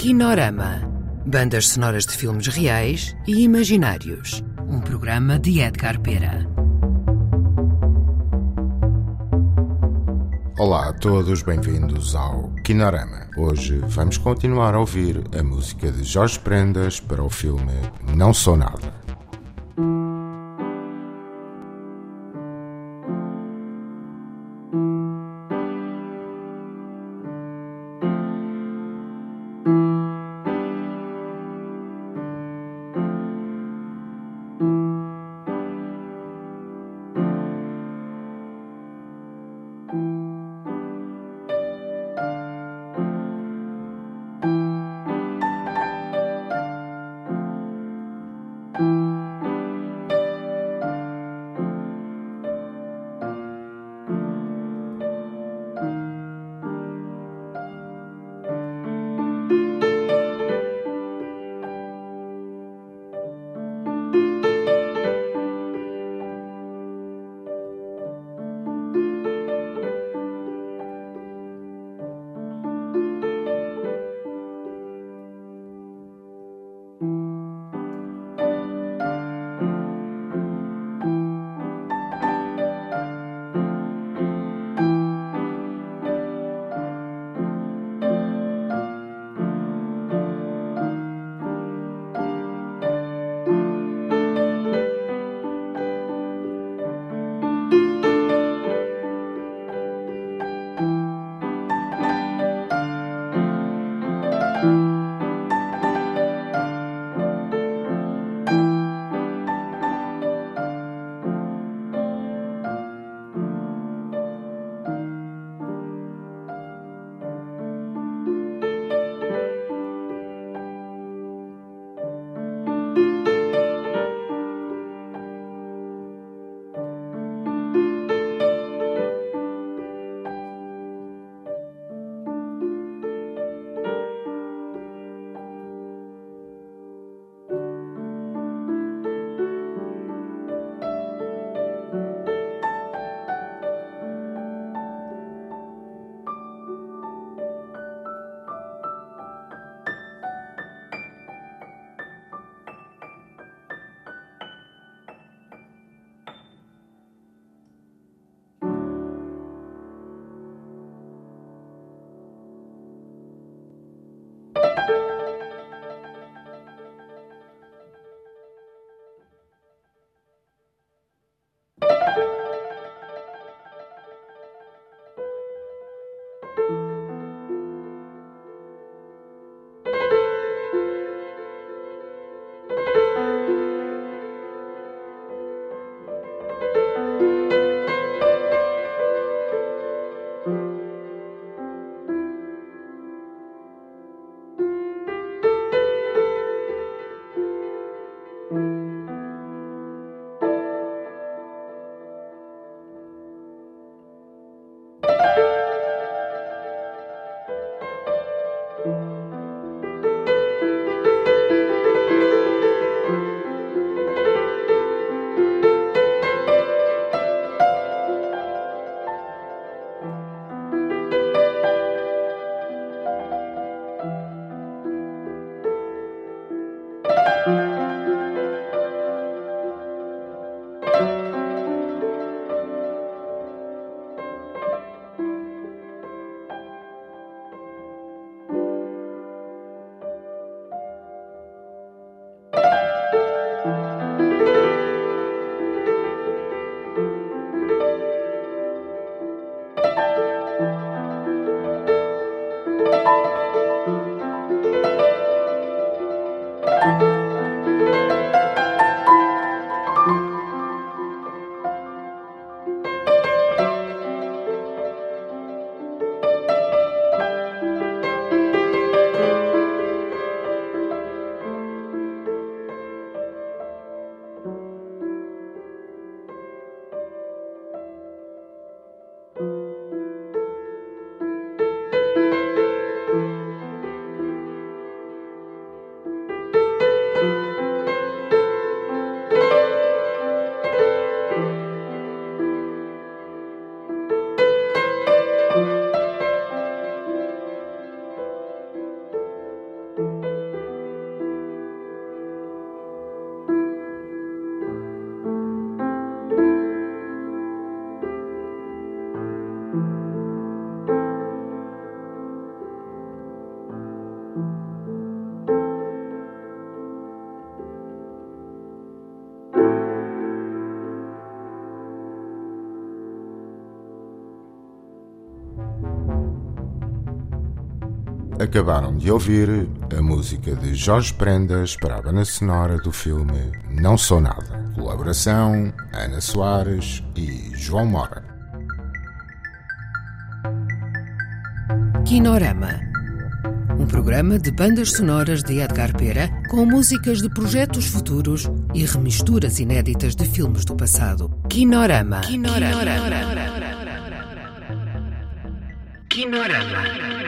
Kinorama. Bandas sonoras de filmes reais e imaginários. Um programa de Edgar Pera. Olá a todos, bem-vindos ao Kinorama. Hoje vamos continuar a ouvir a música de Jorge Prendas para o filme Não Sou Nada. Acabaram de ouvir a música de Jorge Prendas para a banda sonora do filme Não Sou Nada. Colaboração Ana Soares e João Mora. Kinorama. Um programa de bandas sonoras de Edgar Pera com músicas de projetos futuros e remisturas inéditas de filmes do passado. Kinorama. Kinorama. Kinorama. Kinorama.